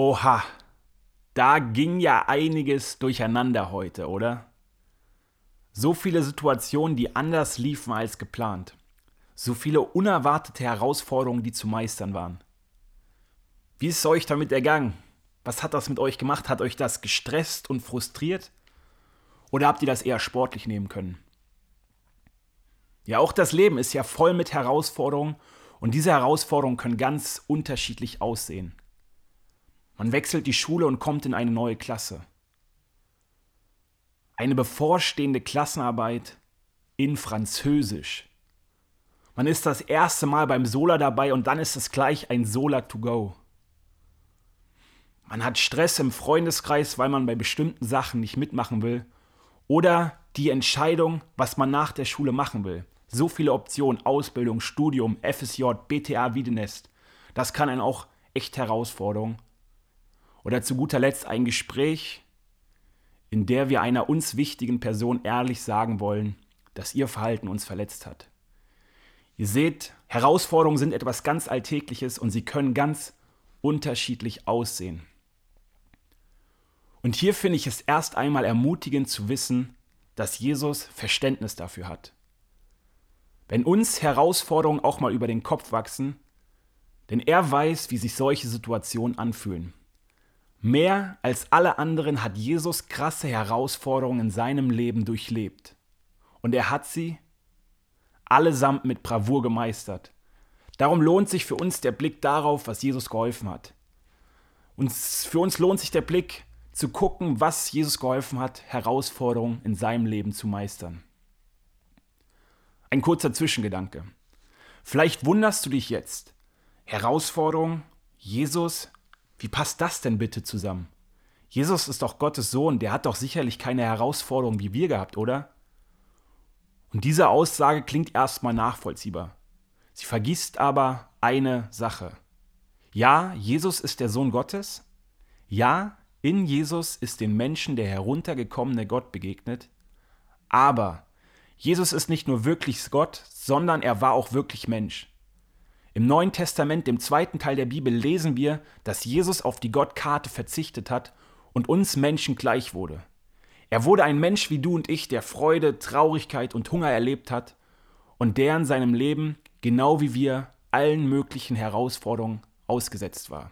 Oha, da ging ja einiges durcheinander heute, oder? So viele Situationen, die anders liefen als geplant. So viele unerwartete Herausforderungen, die zu meistern waren. Wie ist es euch damit ergangen? Was hat das mit euch gemacht? Hat euch das gestresst und frustriert? Oder habt ihr das eher sportlich nehmen können? Ja, auch das Leben ist ja voll mit Herausforderungen und diese Herausforderungen können ganz unterschiedlich aussehen. Man wechselt die Schule und kommt in eine neue Klasse. Eine bevorstehende Klassenarbeit in Französisch. Man ist das erste Mal beim Sola dabei und dann ist es gleich ein Sola to go. Man hat Stress im Freundeskreis, weil man bei bestimmten Sachen nicht mitmachen will. Oder die Entscheidung, was man nach der Schule machen will. So viele Optionen, Ausbildung, Studium, FSJ, BTA, Wiedenest. Das kann einen auch echt Herausforderung. Oder zu guter Letzt ein Gespräch, in der wir einer uns wichtigen Person ehrlich sagen wollen, dass ihr Verhalten uns verletzt hat. Ihr seht, Herausforderungen sind etwas ganz Alltägliches und sie können ganz unterschiedlich aussehen. Und hier finde ich es erst einmal ermutigend zu wissen, dass Jesus Verständnis dafür hat. Wenn uns Herausforderungen auch mal über den Kopf wachsen, denn er weiß, wie sich solche Situationen anfühlen. Mehr als alle anderen hat Jesus krasse Herausforderungen in seinem Leben durchlebt. Und er hat sie allesamt mit Bravour gemeistert. Darum lohnt sich für uns der Blick darauf, was Jesus geholfen hat. Und für uns lohnt sich der Blick zu gucken, was Jesus geholfen hat, Herausforderungen in seinem Leben zu meistern. Ein kurzer Zwischengedanke. Vielleicht wunderst du dich jetzt. Herausforderung, Jesus, wie passt das denn bitte zusammen? Jesus ist doch Gottes Sohn, der hat doch sicherlich keine Herausforderung wie wir gehabt, oder? Und diese Aussage klingt erstmal nachvollziehbar. Sie vergisst aber eine Sache. Ja, Jesus ist der Sohn Gottes. Ja, in Jesus ist den Menschen der heruntergekommene Gott begegnet. Aber Jesus ist nicht nur wirklich Gott, sondern er war auch wirklich Mensch. Im Neuen Testament, dem zweiten Teil der Bibel, lesen wir, dass Jesus auf die Gottkarte verzichtet hat und uns Menschen gleich wurde. Er wurde ein Mensch wie du und ich, der Freude, Traurigkeit und Hunger erlebt hat und der in seinem Leben, genau wie wir, allen möglichen Herausforderungen ausgesetzt war.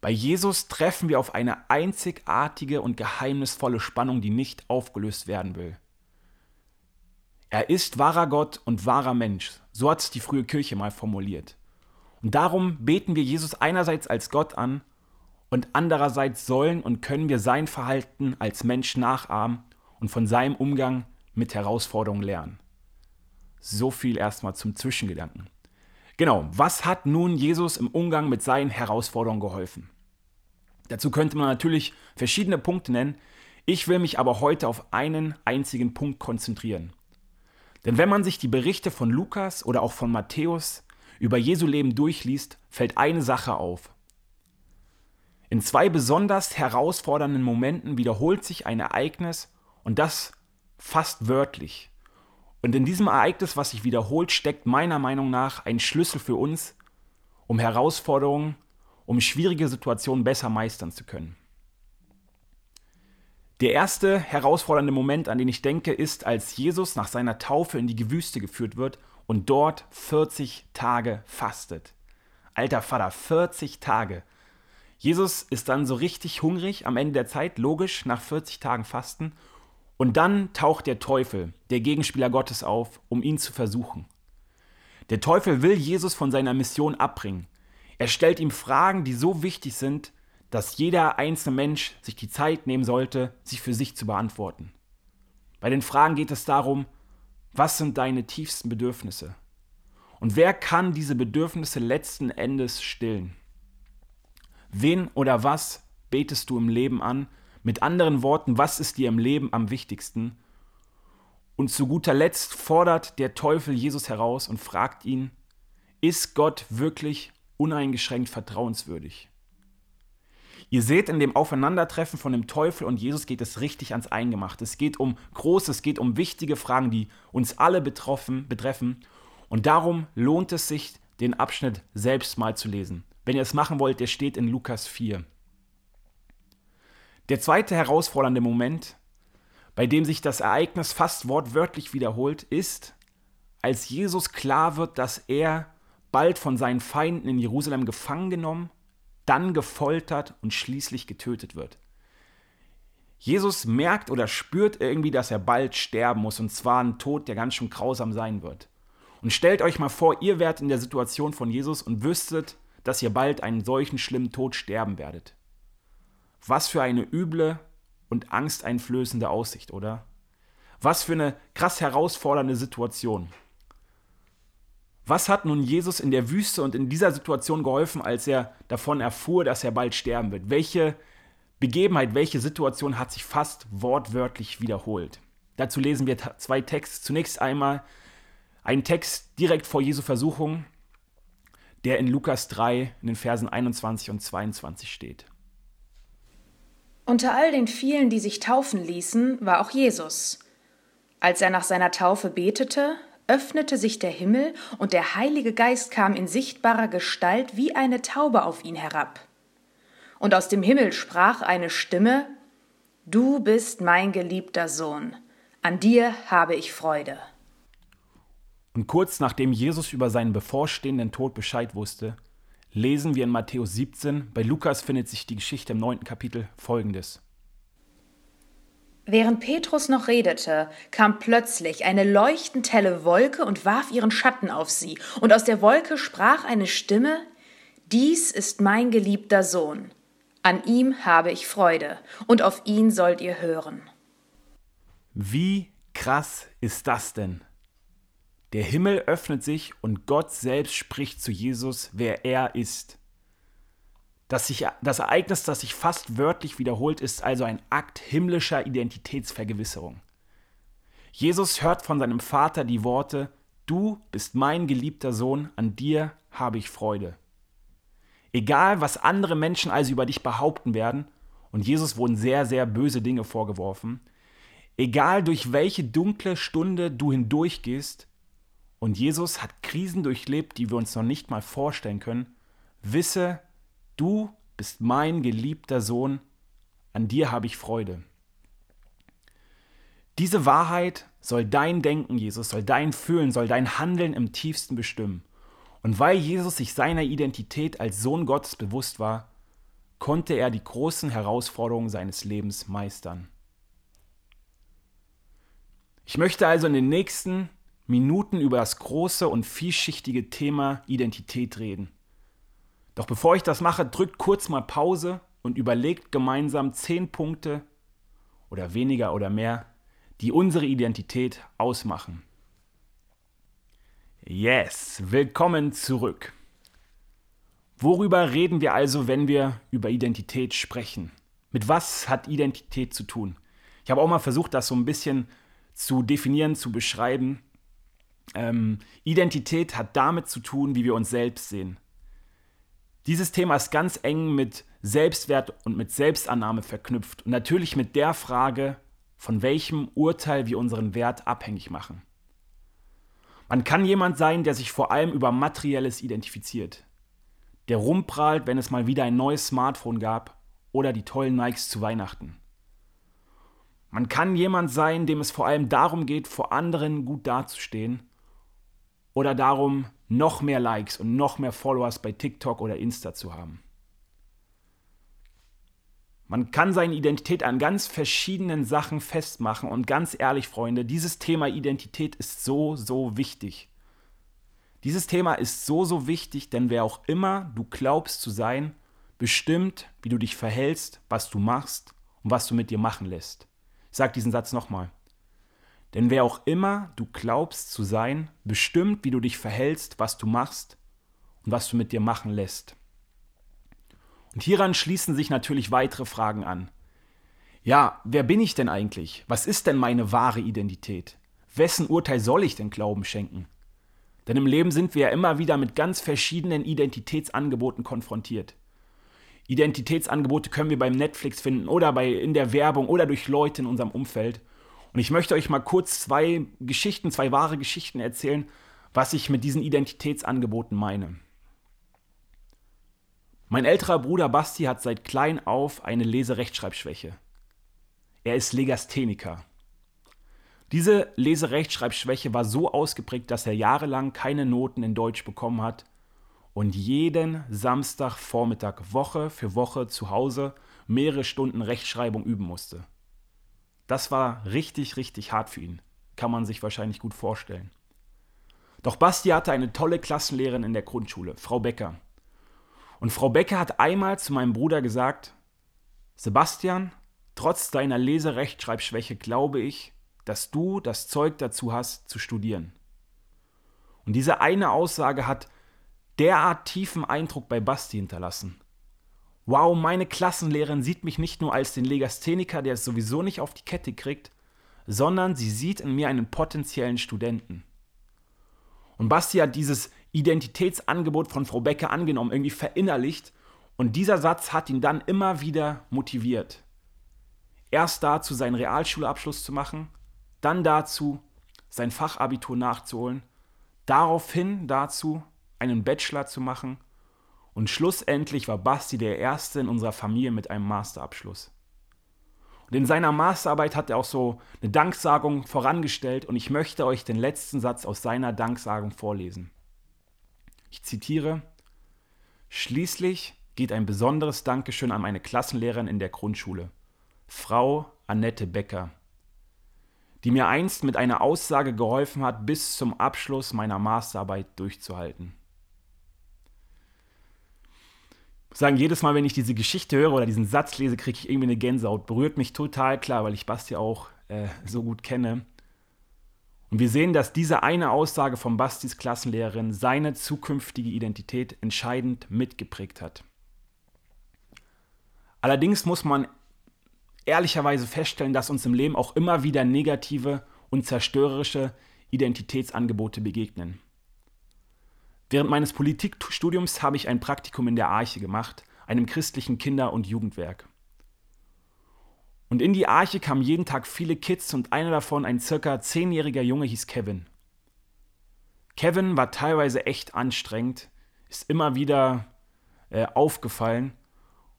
Bei Jesus treffen wir auf eine einzigartige und geheimnisvolle Spannung, die nicht aufgelöst werden will. Er ist wahrer Gott und wahrer Mensch. So hat es die frühe Kirche mal formuliert. Und darum beten wir Jesus einerseits als Gott an und andererseits sollen und können wir sein Verhalten als Mensch nachahmen und von seinem Umgang mit Herausforderungen lernen. So viel erstmal zum Zwischengedanken. Genau, was hat nun Jesus im Umgang mit seinen Herausforderungen geholfen? Dazu könnte man natürlich verschiedene Punkte nennen. Ich will mich aber heute auf einen einzigen Punkt konzentrieren. Denn wenn man sich die Berichte von Lukas oder auch von Matthäus über Jesu Leben durchliest, fällt eine Sache auf. In zwei besonders herausfordernden Momenten wiederholt sich ein Ereignis und das fast wörtlich. Und in diesem Ereignis, was sich wiederholt, steckt meiner Meinung nach ein Schlüssel für uns, um Herausforderungen, um schwierige Situationen besser meistern zu können. Der erste herausfordernde Moment, an den ich denke, ist, als Jesus nach seiner Taufe in die Wüste geführt wird und dort 40 Tage fastet. Alter Vater, 40 Tage. Jesus ist dann so richtig hungrig am Ende der Zeit, logisch, nach 40 Tagen Fasten. Und dann taucht der Teufel, der Gegenspieler Gottes, auf, um ihn zu versuchen. Der Teufel will Jesus von seiner Mission abbringen. Er stellt ihm Fragen, die so wichtig sind, dass jeder einzelne Mensch sich die Zeit nehmen sollte, sie für sich zu beantworten. Bei den Fragen geht es darum, was sind deine tiefsten Bedürfnisse? Und wer kann diese Bedürfnisse letzten Endes stillen? Wen oder was betest du im Leben an? Mit anderen Worten, was ist dir im Leben am wichtigsten? Und zu guter Letzt fordert der Teufel Jesus heraus und fragt ihn, ist Gott wirklich uneingeschränkt vertrauenswürdig? Ihr seht, in dem Aufeinandertreffen von dem Teufel und Jesus geht es richtig ans Eingemachte. Es geht um große, es geht um wichtige Fragen, die uns alle betroffen, betreffen. Und darum lohnt es sich, den Abschnitt selbst mal zu lesen. Wenn ihr es machen wollt, der steht in Lukas 4. Der zweite herausfordernde Moment, bei dem sich das Ereignis fast wortwörtlich wiederholt, ist, als Jesus klar wird, dass er bald von seinen Feinden in Jerusalem gefangen genommen, dann gefoltert und schließlich getötet wird. Jesus merkt oder spürt irgendwie, dass er bald sterben muss, und zwar ein Tod, der ganz schön grausam sein wird. Und stellt euch mal vor, ihr wärt in der Situation von Jesus und wüsstet, dass ihr bald einen solchen schlimmen Tod sterben werdet. Was für eine üble und angsteinflößende Aussicht, oder? Was für eine krass herausfordernde Situation. Was hat nun Jesus in der Wüste und in dieser Situation geholfen, als er davon erfuhr, dass er bald sterben wird? Welche Begebenheit, welche Situation hat sich fast wortwörtlich wiederholt? Dazu lesen wir zwei Texte. Zunächst einmal einen Text direkt vor Jesu Versuchung, der in Lukas 3 in den Versen 21 und 22 steht. Unter all den vielen, die sich taufen ließen, war auch Jesus. Als er nach seiner Taufe betete, öffnete sich der Himmel und der Heilige Geist kam in sichtbarer Gestalt wie eine Taube auf ihn herab. Und aus dem Himmel sprach eine Stimme, Du bist mein geliebter Sohn, an dir habe ich Freude. Und kurz nachdem Jesus über seinen bevorstehenden Tod Bescheid wusste, lesen wir in Matthäus 17, bei Lukas findet sich die Geschichte im neunten Kapitel folgendes. Während Petrus noch redete, kam plötzlich eine leuchtend helle Wolke und warf ihren Schatten auf sie, und aus der Wolke sprach eine Stimme Dies ist mein geliebter Sohn, an ihm habe ich Freude, und auf ihn sollt ihr hören. Wie krass ist das denn? Der Himmel öffnet sich und Gott selbst spricht zu Jesus, wer er ist. Das, sich, das Ereignis, das sich fast wörtlich wiederholt, ist also ein Akt himmlischer Identitätsvergewisserung. Jesus hört von seinem Vater die Worte, Du bist mein geliebter Sohn, an dir habe ich Freude. Egal, was andere Menschen also über dich behaupten werden, und Jesus wurden sehr, sehr böse Dinge vorgeworfen, egal durch welche dunkle Stunde du hindurchgehst, und Jesus hat Krisen durchlebt, die wir uns noch nicht mal vorstellen können, wisse, Du bist mein geliebter Sohn, an dir habe ich Freude. Diese Wahrheit soll dein Denken, Jesus, soll dein Fühlen, soll dein Handeln im tiefsten bestimmen. Und weil Jesus sich seiner Identität als Sohn Gottes bewusst war, konnte er die großen Herausforderungen seines Lebens meistern. Ich möchte also in den nächsten Minuten über das große und vielschichtige Thema Identität reden. Doch bevor ich das mache, drückt kurz mal Pause und überlegt gemeinsam zehn Punkte oder weniger oder mehr, die unsere Identität ausmachen. Yes, willkommen zurück. Worüber reden wir also, wenn wir über Identität sprechen? Mit was hat Identität zu tun? Ich habe auch mal versucht, das so ein bisschen zu definieren, zu beschreiben. Ähm, Identität hat damit zu tun, wie wir uns selbst sehen. Dieses Thema ist ganz eng mit Selbstwert und mit Selbstannahme verknüpft und natürlich mit der Frage, von welchem Urteil wir unseren Wert abhängig machen. Man kann jemand sein, der sich vor allem über Materielles identifiziert, der rumprahlt, wenn es mal wieder ein neues Smartphone gab oder die tollen Nikes zu Weihnachten. Man kann jemand sein, dem es vor allem darum geht, vor anderen gut dazustehen oder darum, noch mehr Likes und noch mehr Followers bei TikTok oder Insta zu haben. Man kann seine Identität an ganz verschiedenen Sachen festmachen und ganz ehrlich, Freunde, dieses Thema Identität ist so, so wichtig. Dieses Thema ist so, so wichtig, denn wer auch immer du glaubst zu sein, bestimmt, wie du dich verhältst, was du machst und was du mit dir machen lässt. Ich sage diesen Satz nochmal. Denn wer auch immer du glaubst zu sein, bestimmt, wie du dich verhältst, was du machst und was du mit dir machen lässt. Und hieran schließen sich natürlich weitere Fragen an. Ja, wer bin ich denn eigentlich? Was ist denn meine wahre Identität? Wessen Urteil soll ich denn Glauben schenken? Denn im Leben sind wir ja immer wieder mit ganz verschiedenen Identitätsangeboten konfrontiert. Identitätsangebote können wir beim Netflix finden oder bei, in der Werbung oder durch Leute in unserem Umfeld. Und ich möchte euch mal kurz zwei Geschichten, zwei wahre Geschichten erzählen, was ich mit diesen Identitätsangeboten meine. Mein älterer Bruder Basti hat seit klein auf eine Leserechtschreibschwäche. Er ist Legastheniker. Diese Leserechtschreibschwäche war so ausgeprägt, dass er jahrelang keine Noten in Deutsch bekommen hat und jeden Samstagvormittag Woche für Woche zu Hause mehrere Stunden Rechtschreibung üben musste. Das war richtig, richtig hart für ihn. Kann man sich wahrscheinlich gut vorstellen. Doch Basti hatte eine tolle Klassenlehrerin in der Grundschule, Frau Becker. Und Frau Becker hat einmal zu meinem Bruder gesagt, Sebastian, trotz deiner Leserechtschreibschwäche glaube ich, dass du das Zeug dazu hast, zu studieren. Und diese eine Aussage hat derart tiefen Eindruck bei Basti hinterlassen. Wow, meine Klassenlehrerin sieht mich nicht nur als den Legastheniker, der es sowieso nicht auf die Kette kriegt, sondern sie sieht in mir einen potenziellen Studenten. Und Basti hat dieses Identitätsangebot von Frau Becker angenommen, irgendwie verinnerlicht. Und dieser Satz hat ihn dann immer wieder motiviert. Erst dazu, seinen Realschulabschluss zu machen, dann dazu, sein Fachabitur nachzuholen, daraufhin dazu, einen Bachelor zu machen und schlussendlich war Basti der Erste in unserer Familie mit einem Masterabschluss. Und in seiner Masterarbeit hat er auch so eine Danksagung vorangestellt und ich möchte euch den letzten Satz aus seiner Danksagung vorlesen. Ich zitiere, Schließlich geht ein besonderes Dankeschön an meine Klassenlehrerin in der Grundschule, Frau Annette Becker, die mir einst mit einer Aussage geholfen hat, bis zum Abschluss meiner Masterarbeit durchzuhalten. Ich muss sagen, jedes Mal, wenn ich diese Geschichte höre oder diesen Satz lese, kriege ich irgendwie eine Gänsehaut. Berührt mich total klar, weil ich Basti auch äh, so gut kenne. Und wir sehen, dass diese eine Aussage von Bastis Klassenlehrerin seine zukünftige Identität entscheidend mitgeprägt hat. Allerdings muss man ehrlicherweise feststellen, dass uns im Leben auch immer wieder negative und zerstörerische Identitätsangebote begegnen. Während meines Politikstudiums habe ich ein Praktikum in der Arche gemacht, einem christlichen Kinder- und Jugendwerk. Und in die Arche kamen jeden Tag viele Kids und einer davon, ein circa zehnjähriger Junge, hieß Kevin. Kevin war teilweise echt anstrengend, ist immer wieder äh, aufgefallen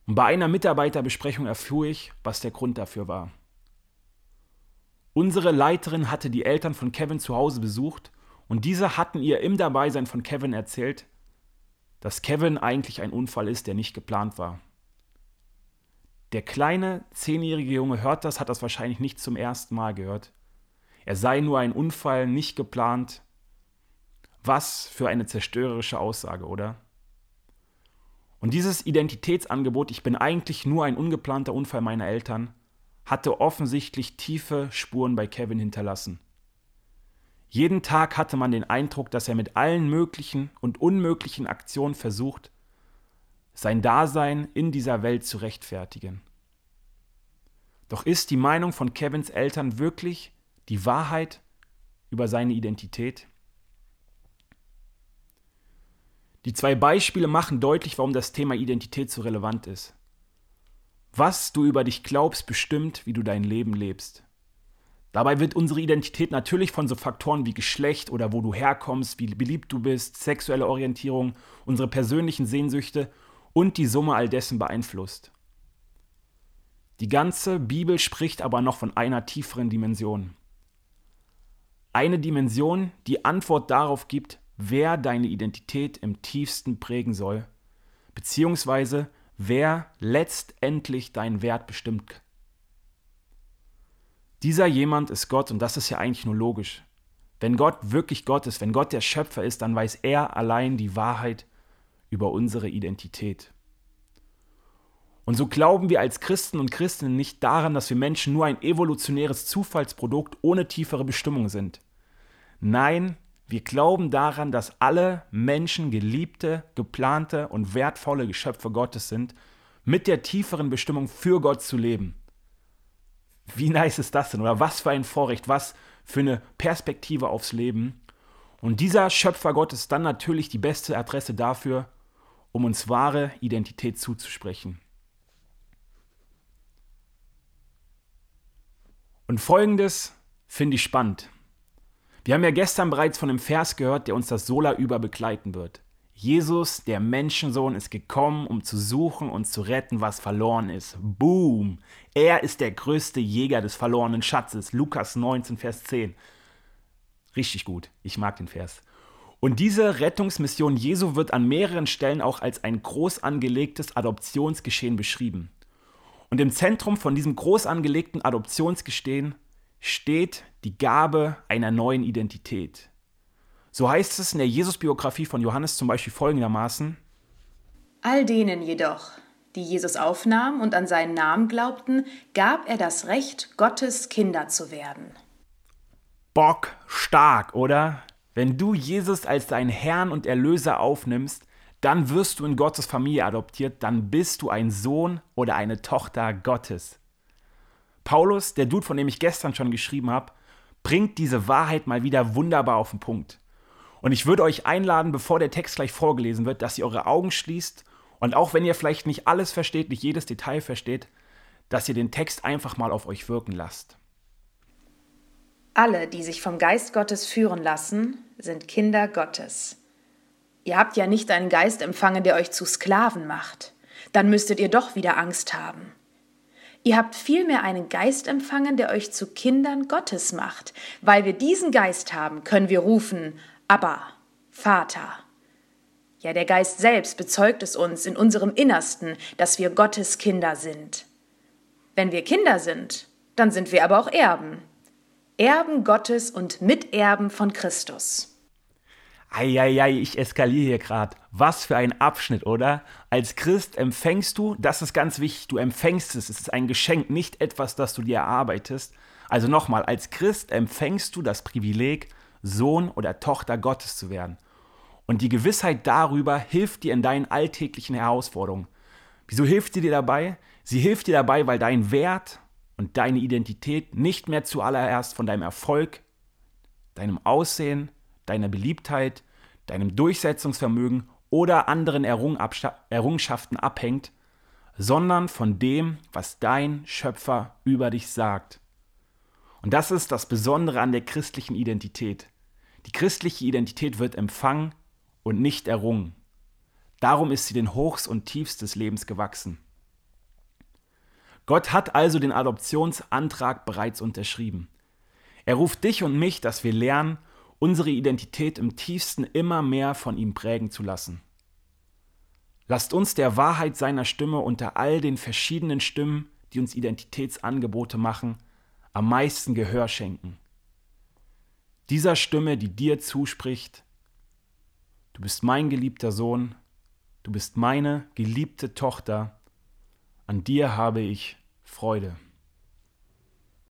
und bei einer Mitarbeiterbesprechung erfuhr ich, was der Grund dafür war. Unsere Leiterin hatte die Eltern von Kevin zu Hause besucht und diese hatten ihr im Dabeisein von Kevin erzählt, dass Kevin eigentlich ein Unfall ist, der nicht geplant war. Der kleine zehnjährige Junge hört das, hat das wahrscheinlich nicht zum ersten Mal gehört. Er sei nur ein Unfall, nicht geplant. Was für eine zerstörerische Aussage, oder? Und dieses Identitätsangebot, ich bin eigentlich nur ein ungeplanter Unfall meiner Eltern, hatte offensichtlich tiefe Spuren bei Kevin hinterlassen. Jeden Tag hatte man den Eindruck, dass er mit allen möglichen und unmöglichen Aktionen versucht, sein Dasein in dieser Welt zu rechtfertigen. Doch ist die Meinung von Kevins Eltern wirklich die Wahrheit über seine Identität? Die zwei Beispiele machen deutlich, warum das Thema Identität so relevant ist. Was du über dich glaubst, bestimmt, wie du dein Leben lebst. Dabei wird unsere Identität natürlich von so Faktoren wie Geschlecht oder wo du herkommst, wie beliebt du bist, sexuelle Orientierung, unsere persönlichen Sehnsüchte und die Summe all dessen beeinflusst. Die ganze Bibel spricht aber noch von einer tieferen Dimension. Eine Dimension, die Antwort darauf gibt, wer deine Identität im tiefsten prägen soll, beziehungsweise wer letztendlich deinen Wert bestimmt dieser jemand ist Gott und das ist ja eigentlich nur logisch. Wenn Gott wirklich Gott ist, wenn Gott der Schöpfer ist, dann weiß er allein die Wahrheit über unsere Identität. Und so glauben wir als Christen und Christinnen nicht daran, dass wir Menschen nur ein evolutionäres Zufallsprodukt ohne tiefere Bestimmung sind. Nein, wir glauben daran, dass alle Menschen geliebte, geplante und wertvolle Geschöpfe Gottes sind, mit der tieferen Bestimmung für Gott zu leben. Wie nice ist das denn? Oder was für ein Vorrecht, was für eine Perspektive aufs Leben. Und dieser Schöpfer Gott ist dann natürlich die beste Adresse dafür, um uns wahre Identität zuzusprechen. Und folgendes finde ich spannend. Wir haben ja gestern bereits von einem Vers gehört, der uns das Sola über begleiten wird. Jesus, der Menschensohn, ist gekommen, um zu suchen und zu retten, was verloren ist. Boom! Er ist der größte Jäger des verlorenen Schatzes. Lukas 19, Vers 10. Richtig gut. Ich mag den Vers. Und diese Rettungsmission Jesu wird an mehreren Stellen auch als ein groß angelegtes Adoptionsgeschehen beschrieben. Und im Zentrum von diesem groß angelegten Adoptionsgestehen steht die Gabe einer neuen Identität. So heißt es in der Jesusbiografie von Johannes zum Beispiel folgendermaßen: All denen jedoch, die Jesus aufnahm und an seinen Namen glaubten, gab er das Recht, Gottes Kinder zu werden. Bock stark, oder? Wenn du Jesus als deinen Herrn und Erlöser aufnimmst, dann wirst du in Gottes Familie adoptiert, dann bist du ein Sohn oder eine Tochter Gottes. Paulus, der Dude, von dem ich gestern schon geschrieben habe, bringt diese Wahrheit mal wieder wunderbar auf den Punkt. Und ich würde euch einladen, bevor der Text gleich vorgelesen wird, dass ihr eure Augen schließt und auch wenn ihr vielleicht nicht alles versteht, nicht jedes Detail versteht, dass ihr den Text einfach mal auf euch wirken lasst. Alle, die sich vom Geist Gottes führen lassen, sind Kinder Gottes. Ihr habt ja nicht einen Geist empfangen, der euch zu Sklaven macht. Dann müsstet ihr doch wieder Angst haben. Ihr habt vielmehr einen Geist empfangen, der euch zu Kindern Gottes macht. Weil wir diesen Geist haben, können wir rufen, Abba, Vater. Ja, der Geist selbst bezeugt es uns in unserem Innersten, dass wir Gottes Kinder sind. Wenn wir Kinder sind, dann sind wir aber auch Erben. Erben Gottes und Miterben von Christus. Eieiei, ich eskaliere hier gerade. Was für ein Abschnitt, oder? Als Christ empfängst du, das ist ganz wichtig, du empfängst es. Es ist ein Geschenk, nicht etwas, das du dir erarbeitest. Also nochmal, als Christ empfängst du das Privileg, Sohn oder Tochter Gottes zu werden. Und die Gewissheit darüber hilft dir in deinen alltäglichen Herausforderungen. Wieso hilft sie dir dabei? Sie hilft dir dabei, weil dein Wert und deine Identität nicht mehr zuallererst von deinem Erfolg, deinem Aussehen, deiner Beliebtheit, deinem Durchsetzungsvermögen oder anderen Errungenschaften abhängt, sondern von dem, was dein Schöpfer über dich sagt. Und das ist das Besondere an der christlichen Identität. Die christliche Identität wird empfangen und nicht errungen. Darum ist sie den Hochs und Tiefs des Lebens gewachsen. Gott hat also den Adoptionsantrag bereits unterschrieben. Er ruft dich und mich, dass wir lernen, unsere Identität im tiefsten immer mehr von ihm prägen zu lassen. Lasst uns der Wahrheit seiner Stimme unter all den verschiedenen Stimmen, die uns Identitätsangebote machen, am meisten Gehör schenken. Dieser Stimme, die dir zuspricht, du bist mein geliebter Sohn, du bist meine geliebte Tochter, an dir habe ich Freude.